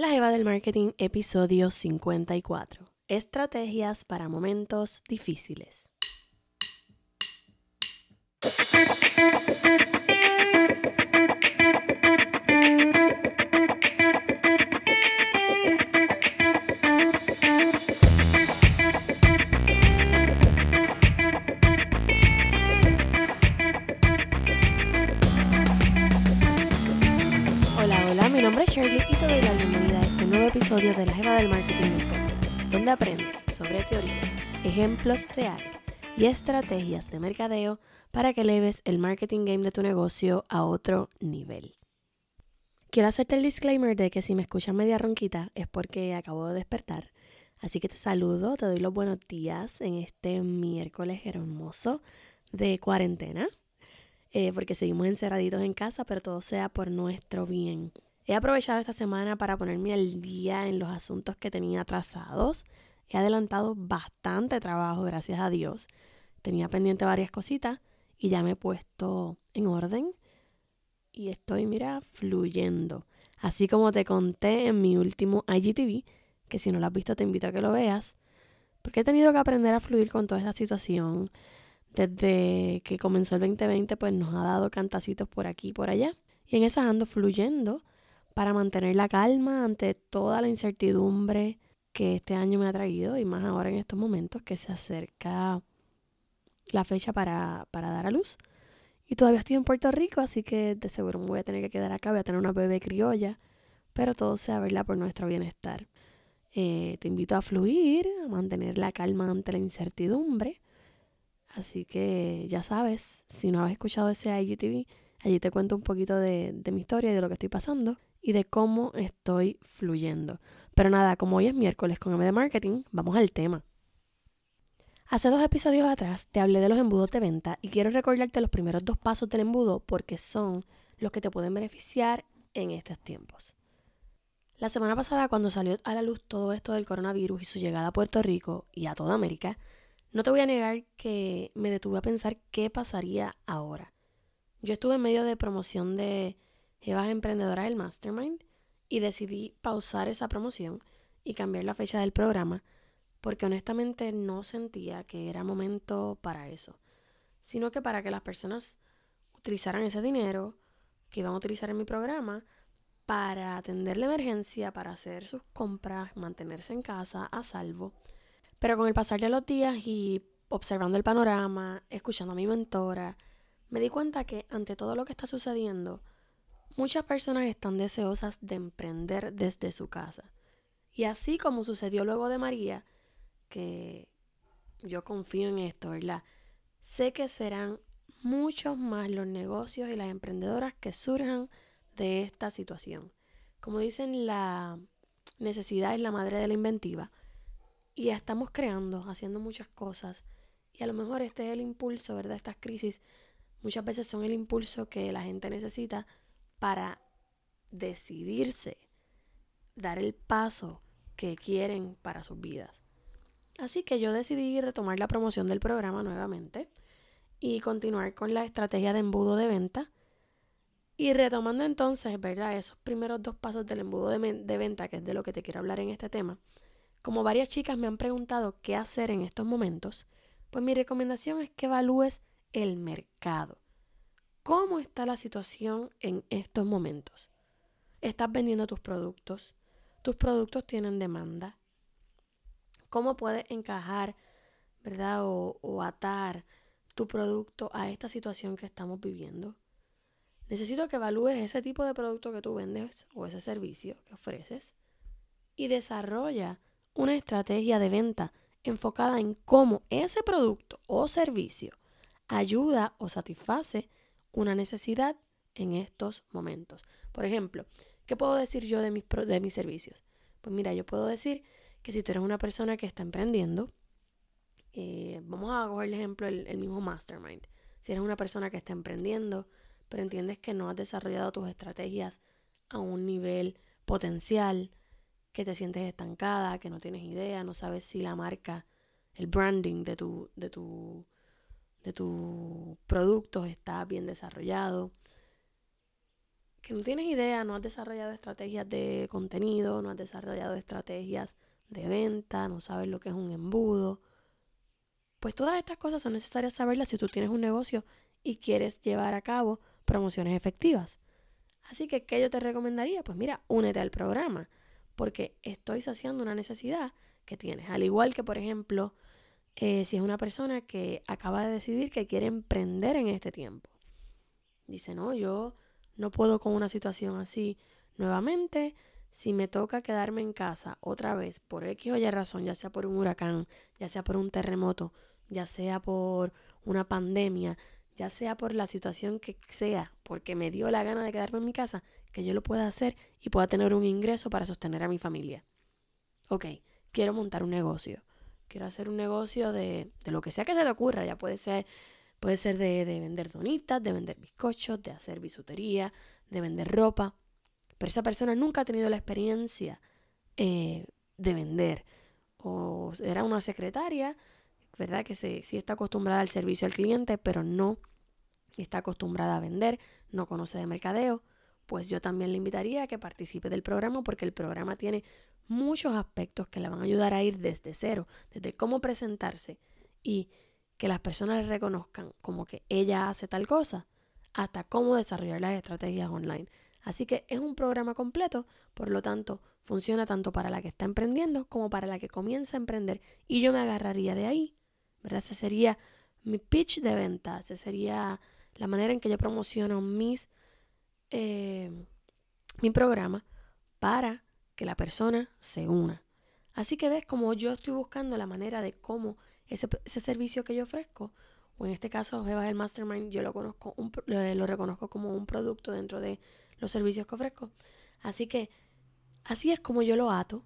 La Jeva del Marketing, episodio 54. Estrategias para momentos difíciles. Episodio de La Jeva del Marketing donde aprendes sobre teoría, ejemplos reales y estrategias de mercadeo para que eleves el marketing game de tu negocio a otro nivel. Quiero hacerte el disclaimer de que si me escuchas media ronquita es porque acabo de despertar. Así que te saludo, te doy los buenos días en este miércoles hermoso de cuarentena. eh, porque seguimos encerraditos en casa, pero todo sea por nuestro bien. He aprovechado esta semana para ponerme al día en los asuntos que tenía atrasados. He adelantado bastante trabajo, gracias a Dios. Tenía pendiente varias cositas y ya me he puesto en orden y estoy, mira, fluyendo. Así como te conté en mi último IGTV, que si no lo has visto te invito a que lo veas, porque he tenido que aprender a fluir con toda esta situación. Desde que comenzó el 2020, pues nos ha dado cantacitos por aquí y por allá. Y en esas ando fluyendo para mantener la calma ante toda la incertidumbre que este año me ha traído y más ahora en estos momentos que se acerca la fecha para, para dar a luz. Y todavía estoy en Puerto Rico, así que de seguro me voy a tener que quedar acá, voy a tener una bebé criolla, pero todo sea verla por nuestro bienestar. Eh, te invito a fluir, a mantener la calma ante la incertidumbre. Así que ya sabes, si no has escuchado ese IGTV, allí te cuento un poquito de, de mi historia y de lo que estoy pasando y de cómo estoy fluyendo. Pero nada, como hoy es miércoles con M de Marketing, vamos al tema. Hace dos episodios atrás te hablé de los embudos de venta y quiero recordarte los primeros dos pasos del embudo porque son los que te pueden beneficiar en estos tiempos. La semana pasada, cuando salió a la luz todo esto del coronavirus y su llegada a Puerto Rico y a toda América, no te voy a negar que me detuve a pensar qué pasaría ahora. Yo estuve en medio de promoción de Jevas Emprendedoras del Mastermind y decidí pausar esa promoción y cambiar la fecha del programa porque honestamente no sentía que era momento para eso, sino que para que las personas utilizaran ese dinero que iban a utilizar en mi programa para atender la emergencia, para hacer sus compras, mantenerse en casa a salvo. Pero con el pasar de los días y observando el panorama, escuchando a mi mentora, me di cuenta que ante todo lo que está sucediendo, muchas personas están deseosas de emprender desde su casa. Y así como sucedió luego de María, que yo confío en esto, ¿verdad? Sé que serán muchos más los negocios y las emprendedoras que surjan de esta situación. Como dicen, la necesidad es la madre de la inventiva. Y estamos creando, haciendo muchas cosas. Y a lo mejor este es el impulso, ¿verdad? Estas crisis muchas veces son el impulso que la gente necesita para decidirse, dar el paso que quieren para sus vidas. Así que yo decidí retomar la promoción del programa nuevamente y continuar con la estrategia de embudo de venta. Y retomando entonces, ¿verdad? Esos primeros dos pasos del embudo de, de, venta, que es de lo que te quiero hablar en este tema. Como varias chicas me han preguntado qué hacer en estos momentos, pues mi recomendación es que evalúes el mercado. ¿Cómo está la situación en estos momentos? ¿Estás vendiendo tus productos? ¿Tus productos tienen demanda? cómo puedes encajar, ¿verdad? O, atar tu producto a esta situación que estamos viviendo. Necesito que evalúes ese tipo de producto que tú vendes o ese servicio que ofreces y desarrolla una estrategia de venta enfocada en cómo ese producto o servicio ayuda o satisface una necesidad en estos momentos. Por ejemplo, ¿qué puedo decir yo de mis, de mis servicios? Pues mira, yo puedo decir que si tú eres una persona que está emprendiendo, eh, vamos a coger el ejemplo el, el mismo mastermind. Si eres una persona que está emprendiendo, pero entiendes que no has desarrollado tus estrategias a un nivel potencial, que te sientes estancada, que no tienes idea, no sabes si la marca, el branding de tu, de tu, de tu producto está bien desarrollado. que no tienes idea, no has desarrollado estrategias de contenido, no has desarrollado estrategias de venta, no sabes lo que es un embudo. Pues todas estas cosas son necesarias saberlas si tú tienes un negocio y quieres llevar a cabo promociones efectivas. Así que, ¿qué yo te recomendaría? Pues mira, únete al programa, porque estoy saciando una necesidad que tienes. Al igual que, por ejemplo, eh, si es una persona que acaba de decidir que quiere emprender en este tiempo. Dice, no, yo no puedo con una situación así nuevamente. Si me toca quedarme en casa otra vez por X o Y razón, ya sea por un huracán, ya sea por un terremoto, ya sea por una pandemia, ya sea por la situación que sea, porque me dio la gana de quedarme en mi casa, que yo lo pueda hacer y pueda tener un ingreso para sostener a mi familia. Ok, quiero montar un negocio. Quiero hacer un negocio de, de lo que sea que se te ocurra. Ya puede ser, puede ser de, de vender donitas, de vender bizcochos, de hacer bisutería, de vender ropa. Pero esa persona nunca ha tenido la experiencia eh, de vender. O era una secretaria, ¿verdad? Que se, sí está acostumbrada al servicio al cliente, pero no está acostumbrada a vender, no conoce de mercadeo. Pues yo también le invitaría a que participe del programa porque el programa tiene muchos aspectos que le van a ayudar a ir desde cero, desde cómo presentarse y que las personas le reconozcan como que ella hace tal cosa, hasta cómo desarrollar las estrategias online. Así que es un programa completo, por lo tanto, funciona tanto para la que está emprendiendo como para la que comienza a emprender. Y yo me agarraría de ahí, ¿verdad? Ese sería mi pitch de venta, ese sería la manera en que yo promociono mis, eh, mi programa para que la persona se una. Así que ves como yo estoy buscando la manera de cómo ese, servicio que yo ofrezco, o en este caso Jeva el Mastermind, yo lo lo reconozco como un producto dentro de los servicios que ofrezco. Así que así es como yo lo ato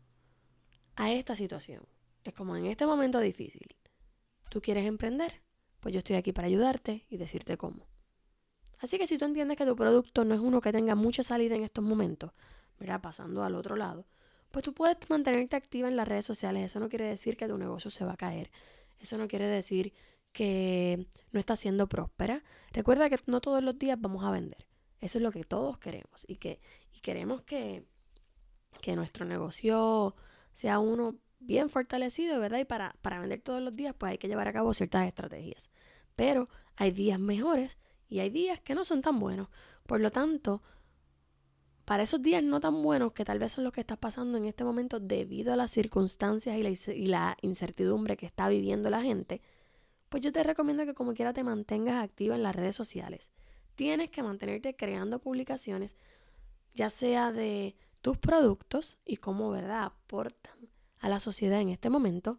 a esta situación. Es como en este momento difícil. ¿Tú quieres emprender? Pues yo estoy aquí para ayudarte y decirte cómo. Así que si tú entiendes que tu producto no es uno que tenga mucha salida en estos momentos, pasando al otro lado, pues tú puedes mantenerte activa en las redes sociales. Eso no quiere decir que tu negocio se va a caer. Eso no quiere decir que no está siendo próspera. Recuerda que no todos los días vamos a vender. Eso es lo que todos queremos. Y que y queremos que, que nuestro negocio sea uno bien fortalecido, ¿verdad? Y para, para vender todos los días, pues hay que llevar a cabo ciertas estrategias. Pero hay días mejores y hay días que no son tan buenos. Por lo tanto, para esos días no tan buenos que tal vez son los que estás pasando en este momento debido a las circunstancias y la, incertidumbre que está viviendo la gente, pues yo te recomiendo que como quiera te mantengas activa en las redes sociales. Tienes que mantenerte creando publicaciones, ya sea de tus productos y cómo, ¿verdad?, aportan a la sociedad en este momento,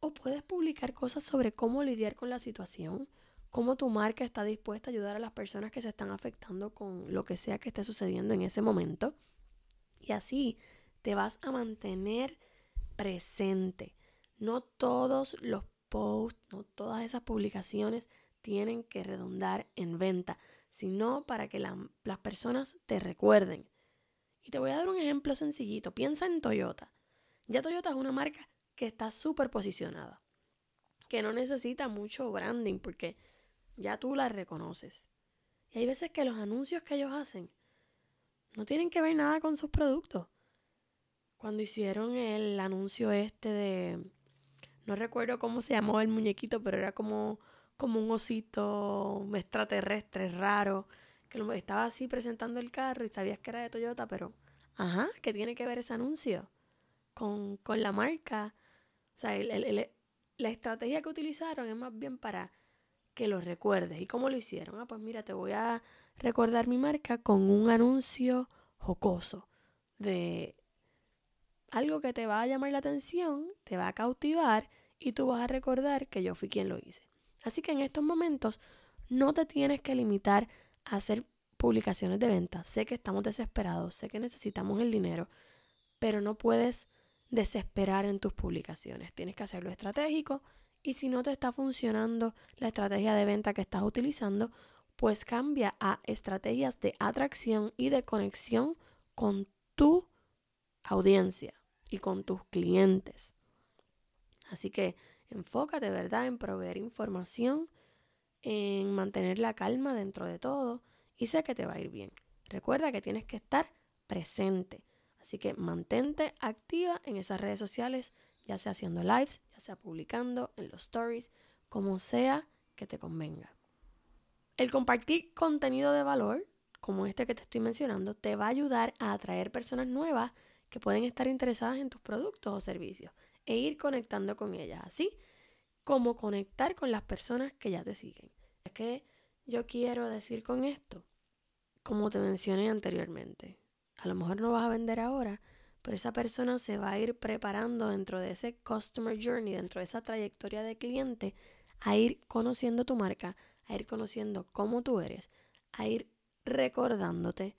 o puedes publicar cosas sobre cómo lidiar con la situación, cómo tu marca está dispuesta a ayudar a las personas que se están afectando con lo que sea que esté sucediendo en ese momento. Y así te vas a mantener presente. No todos los posts, no todas esas publicaciones tienen que redundar en venta, sino para que las personas te recuerden. Y te voy a dar un ejemplo sencillito. Piensa en Toyota. Ya Toyota es una marca que está súper posicionada, que no necesita mucho branding porque ya tú la reconoces. Y hay veces que los anuncios que ellos hacen no tienen que ver nada con sus productos. Cuando hicieron el anuncio este de, no recuerdo cómo se llamó el muñequito, pero era como, como un osito extraterrestre raro, que estaba así presentando el carro y sabías que era de Toyota, pero, ajá, ¿qué tiene que ver ese anuncio con, con la marca? O sea, la estrategia que utilizaron es más bien para que lo recuerdes. ¿Y cómo lo hicieron? Ah, pues mira, te voy a recordar mi marca con un anuncio jocoso de algo que te va a llamar la atención, te va a cautivar y tú vas a recordar que yo fui quien lo hice. Así que en estos momentos no te tienes que limitar a hacer publicaciones de venta. Sé que estamos desesperados, sé que necesitamos el dinero, pero no puedes desesperar en tus publicaciones. Tienes que hacerlo estratégico y si no te está funcionando la estrategia de venta que estás utilizando, pues cambia a estrategias de atracción y de conexión con tu audiencia y con tus clientes. Así que enfócate, ¿verdad?, en proveer información, en mantener la calma dentro de todo y sé que te va a ir bien. Recuerda que tienes que estar presente. Así que mantente activa en esas redes sociales, ya sea haciendo lives, ya sea publicando en los stories, como sea que te convenga. El compartir contenido de valor, como este que te estoy mencionando, te va a ayudar a atraer personas nuevas que pueden estar interesadas en tus productos o servicios e ir conectando con ellas, así como conectar con las personas que ya te siguen. Es que yo quiero decir con esto, como te mencioné anteriormente, a lo mejor no vas a vender ahora, pero esa persona se va a ir preparando dentro de ese customer journey, dentro de esa trayectoria de cliente, a ir conociendo tu marca, a ir conociendo cómo tú eres, a ir recordándote.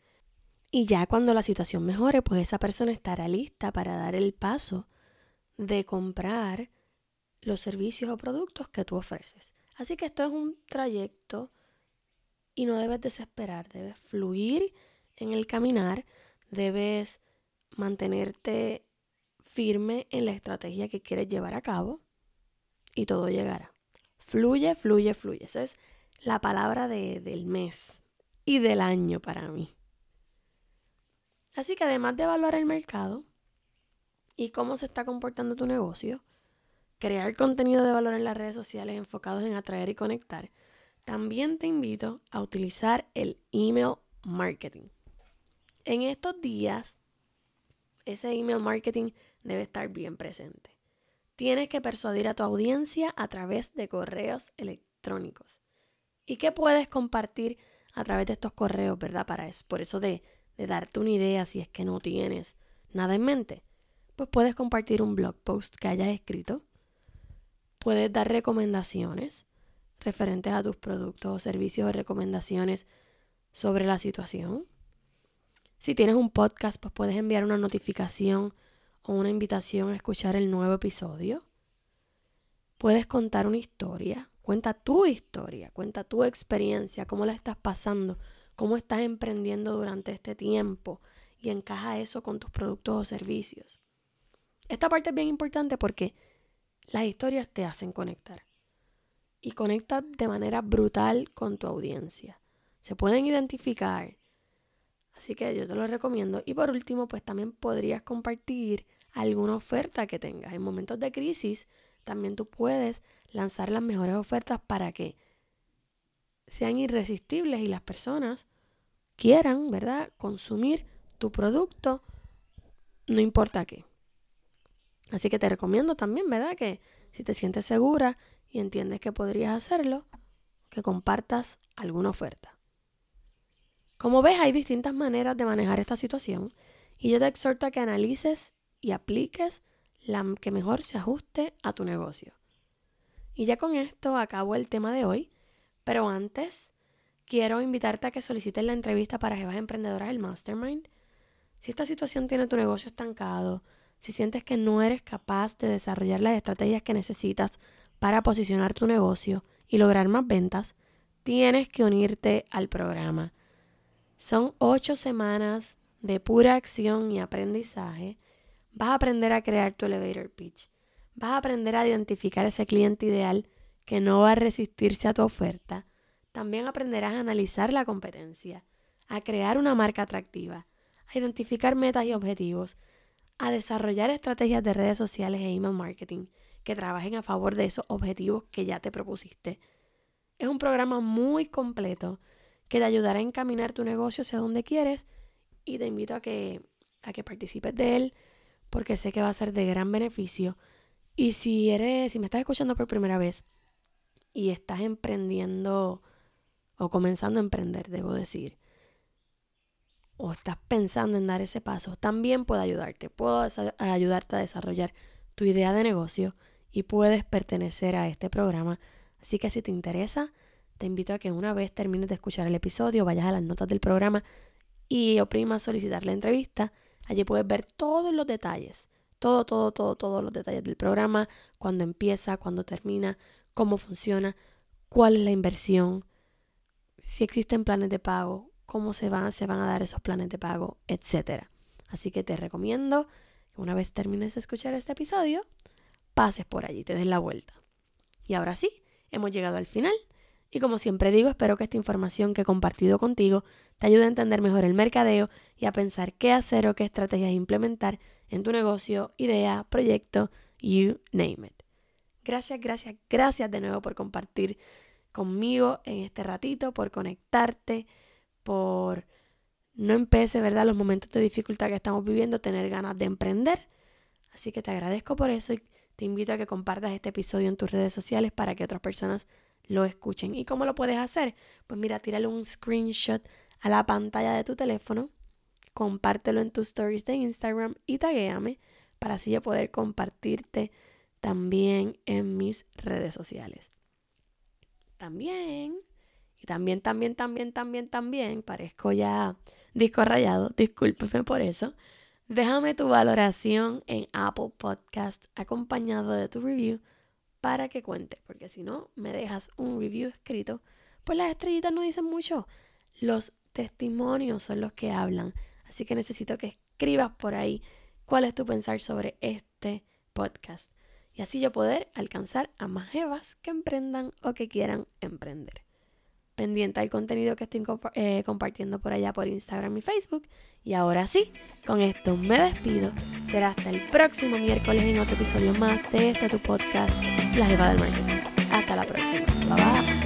Y ya cuando la situación mejore, pues esa persona estará lista para dar el paso de comprar los servicios o productos que tú ofreces. Así que esto es un trayecto y no debes desesperar, debes fluir en el caminar, debes mantenerte firme en la estrategia que quieres llevar a cabo y todo llegará. Fluye, fluye, fluye. Esa es la palabra del mes y del año para mí. Así que además de evaluar el mercado y cómo se está comportando tu negocio, crear contenido de valor en las redes sociales enfocados en atraer y conectar, también te invito a utilizar el email marketing. En estos días, ese email marketing debe estar bien presente. Tienes que persuadir a tu audiencia a través de correos electrónicos. ¿Y qué puedes compartir a través de estos correos, verdad? Para eso, por eso de, de darte una idea si es que no tienes nada en mente. Pues puedes compartir un blog post que hayas escrito. Puedes dar recomendaciones referentes a tus productos o servicios o recomendaciones sobre la situación. Si tienes un podcast, pues puedes enviar una notificación o una invitación a escuchar el nuevo episodio. Puedes contar una historia. Cuenta tu historia, cuenta tu experiencia, cómo la estás pasando, cómo estás emprendiendo durante este tiempo y encaja eso con tus productos o servicios. Esta parte es bien importante porque las historias te hacen conectar y conecta de manera brutal con tu audiencia. Se pueden identificar. Así que yo te lo recomiendo. Y por último, pues también podrías compartir alguna oferta que tengas. En momentos de crisis, también tú puedes lanzar las mejores ofertas para que sean irresistibles y las personas quieran, ¿verdad?, consumir tu producto, no importa qué. Así que te recomiendo también, ¿verdad?, que si te sientes segura y entiendes que podrías hacerlo, que compartas alguna oferta. Como ves, hay distintas maneras de manejar esta situación y yo te exhorto a que analices y apliques la que mejor se ajuste a tu negocio. Y ya con esto acabo el tema de hoy, pero antes quiero invitarte a que solicites la entrevista para jefas emprendedoras del Mastermind. Si esta situación tiene tu negocio estancado, si sientes que no eres capaz de desarrollar las estrategias que necesitas para posicionar tu negocio y lograr más ventas, tienes que unirte al programa. Son ocho semanas de pura acción y aprendizaje. Vas a aprender a crear tu elevator pitch. Vas a aprender a identificar ese cliente ideal que no va a resistirse a tu oferta. También aprenderás a analizar la competencia, a crear una marca atractiva, a identificar metas y objetivos, a desarrollar estrategias de redes sociales e email marketing que trabajen a favor de esos objetivos que ya te propusiste. Es un programa muy completo que te ayudará a encaminar tu negocio hacia donde quieres y te invito a que, a que participes de él porque sé que va a ser de gran beneficio. Y si eres, si me estás escuchando por primera vez y estás emprendiendo o comenzando a emprender, debo decir, o estás pensando en dar ese paso, también puedo ayudarte. Puedo ayudarte a desarrollar tu idea de negocio y puedes pertenecer a este programa. Así que si te interesa, te invito a que una vez termines de escuchar el episodio, vayas a las notas del programa y oprimas solicitar la entrevista. Allí puedes ver todos los detalles, todo, todo, todo, todos los detalles del programa, cuándo empieza, cuándo termina, cómo funciona, cuál es la inversión, si existen planes de pago, cómo se van, se van a dar esos planes de pago, etc. Así que te recomiendo que una vez termines de escuchar este episodio, pases por allí, te des la vuelta. Y ahora sí, hemos llegado al final. Y como siempre digo, espero que esta información que he compartido contigo te ayuda a entender mejor el mercadeo y a pensar qué hacer o qué estrategias implementar en tu negocio, idea, proyecto, you name it. Gracias, gracias, gracias de nuevo por compartir conmigo en este ratito, por conectarte, por no empece, ¿verdad? Los momentos de dificultad que estamos viviendo, tener ganas de emprender. Así que te agradezco por eso y te invito a que compartas este episodio en tus redes sociales para que otras personas lo escuchen. ¿Y cómo lo puedes hacer? Pues mira, tírale un screenshot a la pantalla de tu teléfono, compártelo en tus stories de Instagram y taguéame para así yo poder compartirte también en mis redes sociales. También, y también, también, también, también, también, parezco ya disco rayado, discúlpeme por eso. Déjame tu valoración en Apple Podcast acompañado de tu review para que cuente, porque si no me dejas un review escrito, pues las estrellitas no dicen mucho. Los testimonios son los que hablan, así que necesito que escribas por ahí cuál es tu pensar sobre este podcast y así yo poder alcanzar a más evas que emprendan o que quieran emprender. Pendiente al contenido que estoy eh, compartiendo por allá por Instagram y Facebook. Y ahora sí, con esto me despido. Será hasta el próximo miércoles en otro episodio más de este tu podcast, La Jeva del Marketing. Hasta la próxima. Bye bye.